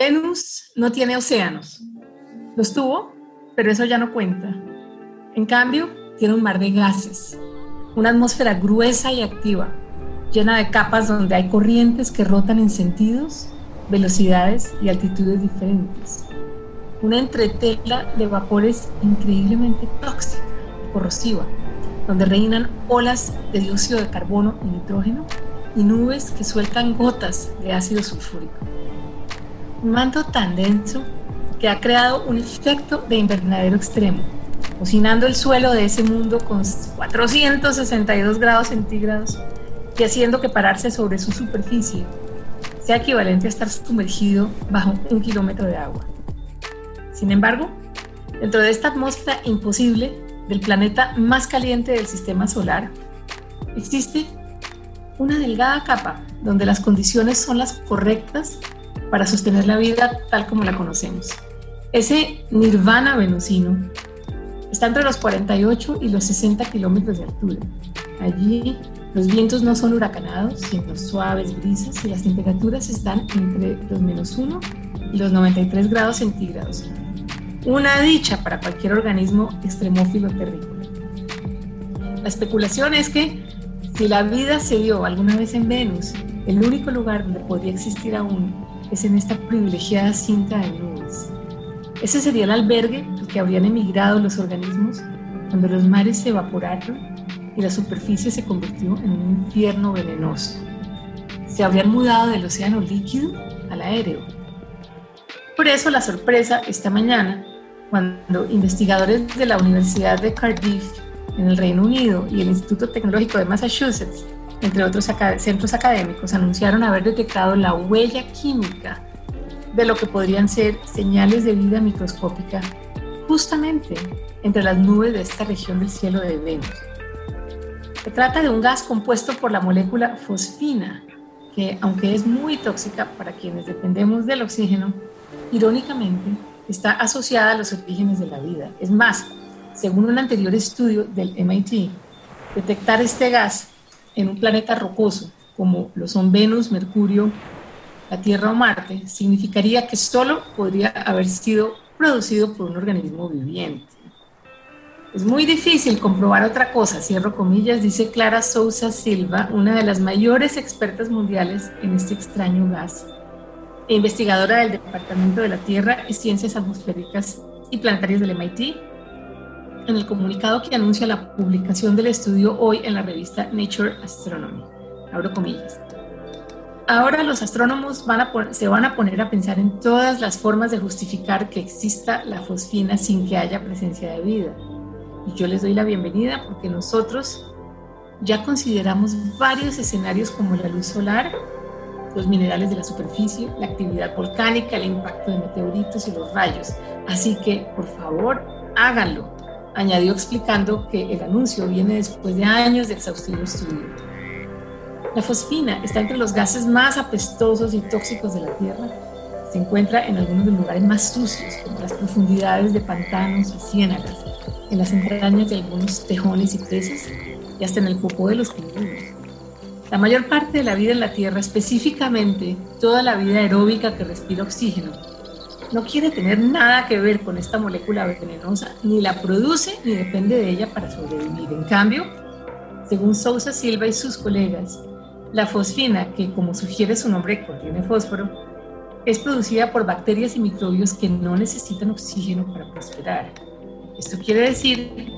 Venus no tiene océanos. Los tuvo, pero eso ya no cuenta. En cambio, tiene un mar de gases, una atmósfera gruesa y activa, llena de capas donde hay corrientes que rotan en sentidos, velocidades y altitudes diferentes. Una entretela de vapores increíblemente tóxica, corrosiva, donde reinan olas de dióxido de carbono y nitrógeno y nubes que sueltan gotas de ácido sulfúrico. Un manto tan denso que ha creado un efecto de invernadero extremo, cocinando el suelo de ese mundo con 462 grados centígrados y haciendo que pararse sobre su superficie sea equivalente a estar sumergido bajo un kilómetro de agua. Sin embargo, dentro de esta atmósfera imposible del planeta más caliente del sistema solar, existe una delgada capa donde las condiciones son las correctas para sostener la vida tal como la conocemos. Ese nirvana venusino está entre los 48 y los 60 kilómetros de altura. Allí los vientos no son huracanados, sino suaves brisas y las temperaturas están entre los menos 1 y los 93 grados centígrados. Una dicha para cualquier organismo extremófilo terrícola. La especulación es que si la vida se dio alguna vez en Venus, el único lugar donde podría existir aún es en esta privilegiada cinta de nubes. Ese sería el albergue al que habrían emigrado los organismos cuando los mares se evaporaron y la superficie se convirtió en un infierno venenoso. Se habrían mudado del océano líquido al aéreo. Por eso la sorpresa esta mañana, cuando investigadores de la Universidad de Cardiff en el Reino Unido y el Instituto Tecnológico de Massachusetts, entre otros centros académicos, anunciaron haber detectado la huella química de lo que podrían ser señales de vida microscópica justamente entre las nubes de esta región del cielo de Venus. Se trata de un gas compuesto por la molécula fosfina, que aunque es muy tóxica para quienes dependemos del oxígeno, irónicamente está asociada a los orígenes de la vida. Es más, según un anterior estudio del MIT, detectar este gas en un planeta rocoso, como lo son Venus, Mercurio, la Tierra o Marte, significaría que solo podría haber sido producido por un organismo viviente. Es muy difícil comprobar otra cosa, cierro comillas, dice Clara Sousa Silva, una de las mayores expertas mundiales en este extraño gas, e investigadora del Departamento de la Tierra y Ciencias Atmosféricas y Planetarias del MIT, en el comunicado que anuncia la publicación del estudio hoy en la revista Nature Astronomy. Abro comillas. Ahora los astrónomos van a se van a poner a pensar en todas las formas de justificar que exista la fosfina sin que haya presencia de vida y yo les doy la bienvenida porque nosotros ya consideramos varios escenarios como la luz solar, los minerales de la superficie, la actividad volcánica, el impacto de meteoritos y los rayos. Así que, por favor, háganlo. Añadió explicando que el anuncio viene después de años de exhaustivo estudio. La fosfina está entre los gases más apestosos y tóxicos de la Tierra. Se encuentra en algunos de los lugares más sucios, como las profundidades de pantanos y ciénagas, en las entrañas de algunos tejones y peces y hasta en el popó de los pingüinos. La mayor parte de la vida en la Tierra, específicamente toda la vida aeróbica que respira oxígeno, no quiere tener nada que ver con esta molécula venenosa, ni la produce ni depende de ella para sobrevivir. En cambio, según Sousa Silva y sus colegas, la fosfina, que como sugiere su nombre contiene fósforo, es producida por bacterias y microbios que no necesitan oxígeno para prosperar. Esto quiere decir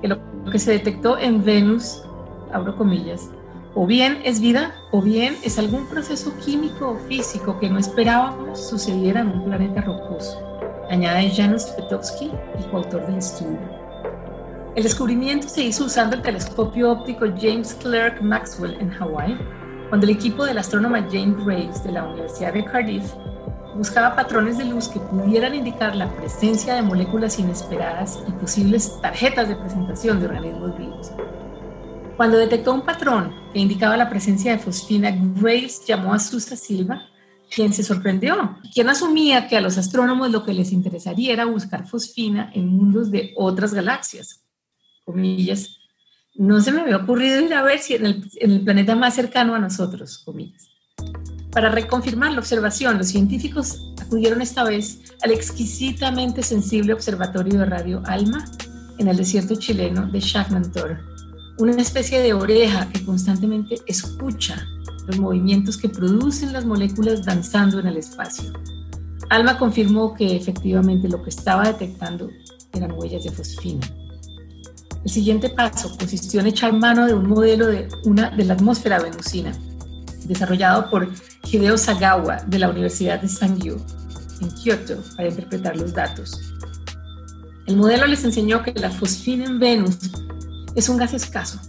que lo que se detectó en Venus, abro comillas, o bien es vida o bien es algún proceso químico o físico que no esperábamos sucediera en un planeta rocoso, añade Janusz Petowski, el coautor del estudio. El descubrimiento se hizo usando el telescopio óptico James Clerk Maxwell en Hawái, cuando el equipo del astrónoma James Graves de la Universidad de Cardiff buscaba patrones de luz que pudieran indicar la presencia de moléculas inesperadas y posibles tarjetas de presentación de organismos vivos. Cuando detectó un patrón que indicaba la presencia de fosfina, Graves llamó a Susa Silva, quien se sorprendió, quien asumía que a los astrónomos lo que les interesaría era buscar fosfina en mundos de otras galaxias. Comillas, no se me había ocurrido ir a ver si en el, en el planeta más cercano a nosotros, comillas. Para reconfirmar la observación, los científicos acudieron esta vez al exquisitamente sensible observatorio de radio ALMA en el desierto chileno de Chagmantor, una especie de oreja que constantemente escucha los movimientos que producen las moléculas danzando en el espacio. Alma confirmó que efectivamente lo que estaba detectando eran huellas de fosfina. El siguiente paso consistió en echar mano de un modelo de, una, de la atmósfera venusina, desarrollado por Hideo Sagawa de la Universidad de Sangyo en Kioto para interpretar los datos. El modelo les enseñó que la fosfina en Venus es un gas escaso.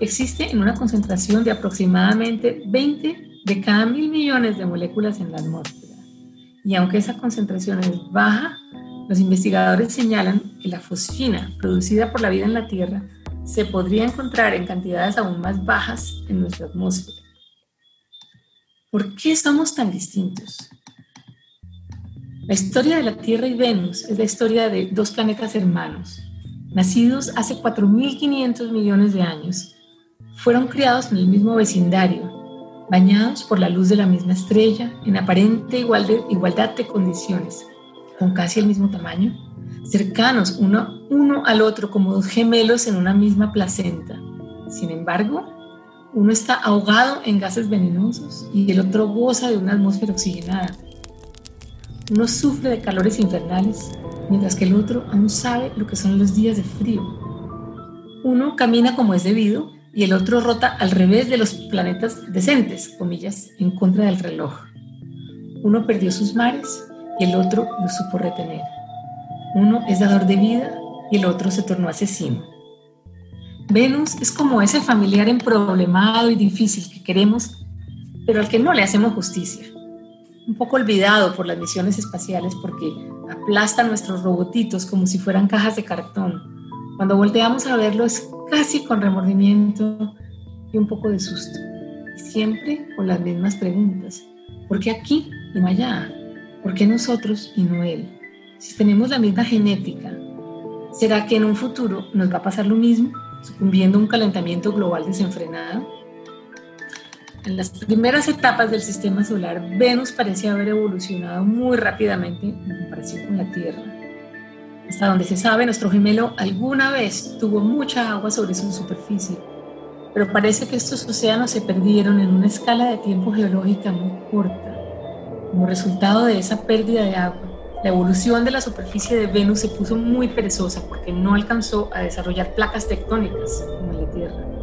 Existe en una concentración de aproximadamente 20 de cada mil millones de moléculas en la atmósfera. Y aunque esa concentración es baja, los investigadores señalan que la fosfina producida por la vida en la Tierra se podría encontrar en cantidades aún más bajas en nuestra atmósfera. ¿Por qué somos tan distintos? La historia de la Tierra y Venus es la historia de dos planetas hermanos, nacidos hace 4.500 millones de años. Fueron criados en el mismo vecindario, bañados por la luz de la misma estrella, en aparente igualdad de condiciones, con casi el mismo tamaño, cercanos uno, uno al otro como dos gemelos en una misma placenta. Sin embargo, uno está ahogado en gases venenosos y el otro goza de una atmósfera oxigenada. Uno sufre de calores infernales, mientras que el otro aún sabe lo que son los días de frío. Uno camina como es debido y el otro rota al revés de los planetas decentes, comillas, en contra del reloj. Uno perdió sus mares y el otro lo supo retener. Uno es dador de vida y el otro se tornó asesino. Venus es como ese familiar emproblemado y difícil que queremos, pero al que no le hacemos justicia. Un poco olvidado por las misiones espaciales porque aplasta nuestros robotitos como si fueran cajas de cartón. Cuando volteamos a verlo es casi con remordimiento y un poco de susto. siempre con las mismas preguntas. ¿Por qué aquí y no allá? ¿Por qué nosotros y no él? Si tenemos la misma genética, ¿será que en un futuro nos va a pasar lo mismo? sucumbiendo a un calentamiento global desenfrenado. En las primeras etapas del sistema solar, Venus parecía haber evolucionado muy rápidamente en comparación con la Tierra. Hasta donde se sabe, nuestro gemelo alguna vez tuvo mucha agua sobre su superficie, pero parece que estos océanos se perdieron en una escala de tiempo geológica muy corta. Como resultado de esa pérdida de agua, la evolución de la superficie de Venus se puso muy perezosa porque no alcanzó a desarrollar placas tectónicas como la Tierra.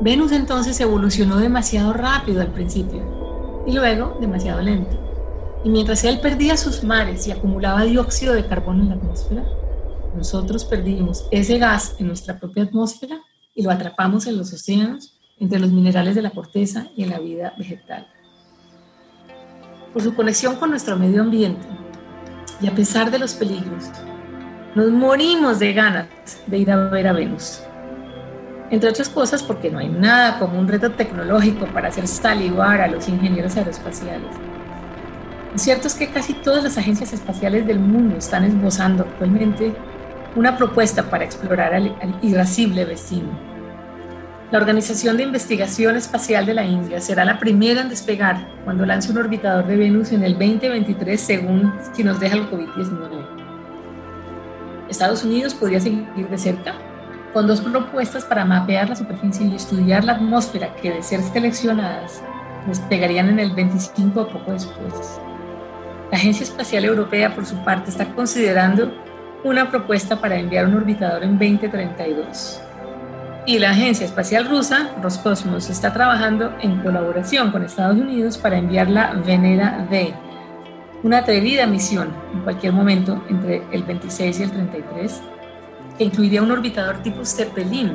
Venus entonces evolucionó demasiado rápido al principio y luego demasiado lento. Y mientras él perdía sus mares y acumulaba dióxido de carbono en la atmósfera, nosotros perdimos ese gas en nuestra propia atmósfera y lo atrapamos en los océanos, entre los minerales de la corteza y en la vida vegetal. Por su conexión con nuestro medio ambiente, y a pesar de los peligros, nos morimos de ganas de ir a ver a Venus. Entre otras cosas porque no hay nada como un reto tecnológico para hacer salivar a los ingenieros aeroespaciales. Lo cierto es que casi todas las agencias espaciales del mundo están esbozando actualmente una propuesta para explorar al, al irascible vecino la Organización de Investigación Espacial de la India será la primera en despegar cuando lance un orbitador de Venus en el 2023 según si nos deja el COVID-19. Estados Unidos podría seguir de cerca con dos propuestas para mapear la superficie y estudiar la atmósfera que de ser seleccionadas despegarían en el 25 o poco después. La Agencia Espacial Europea, por su parte, está considerando una propuesta para enviar un orbitador en 2032 y la Agencia Espacial Rusa, Roscosmos, está trabajando en colaboración con Estados Unidos para enviar la Venera D, una atrevida misión en cualquier momento entre el 26 y el 33, que incluiría un orbitador tipo Zeppelin,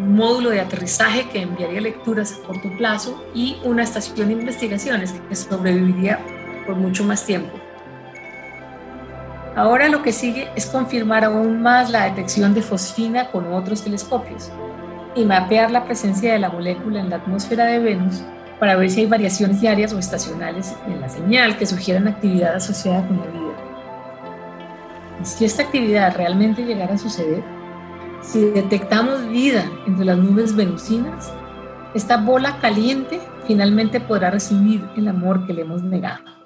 un módulo de aterrizaje que enviaría lecturas a corto plazo y una estación de investigaciones que sobreviviría por mucho más tiempo. Ahora lo que sigue es confirmar aún más la detección de fosfina con otros telescopios y mapear la presencia de la molécula en la atmósfera de Venus para ver si hay variaciones diarias o estacionales en la señal que sugieran actividad asociada con la vida. Si esta actividad realmente llegara a suceder, si detectamos vida entre las nubes venusinas, esta bola caliente finalmente podrá recibir el amor que le hemos negado.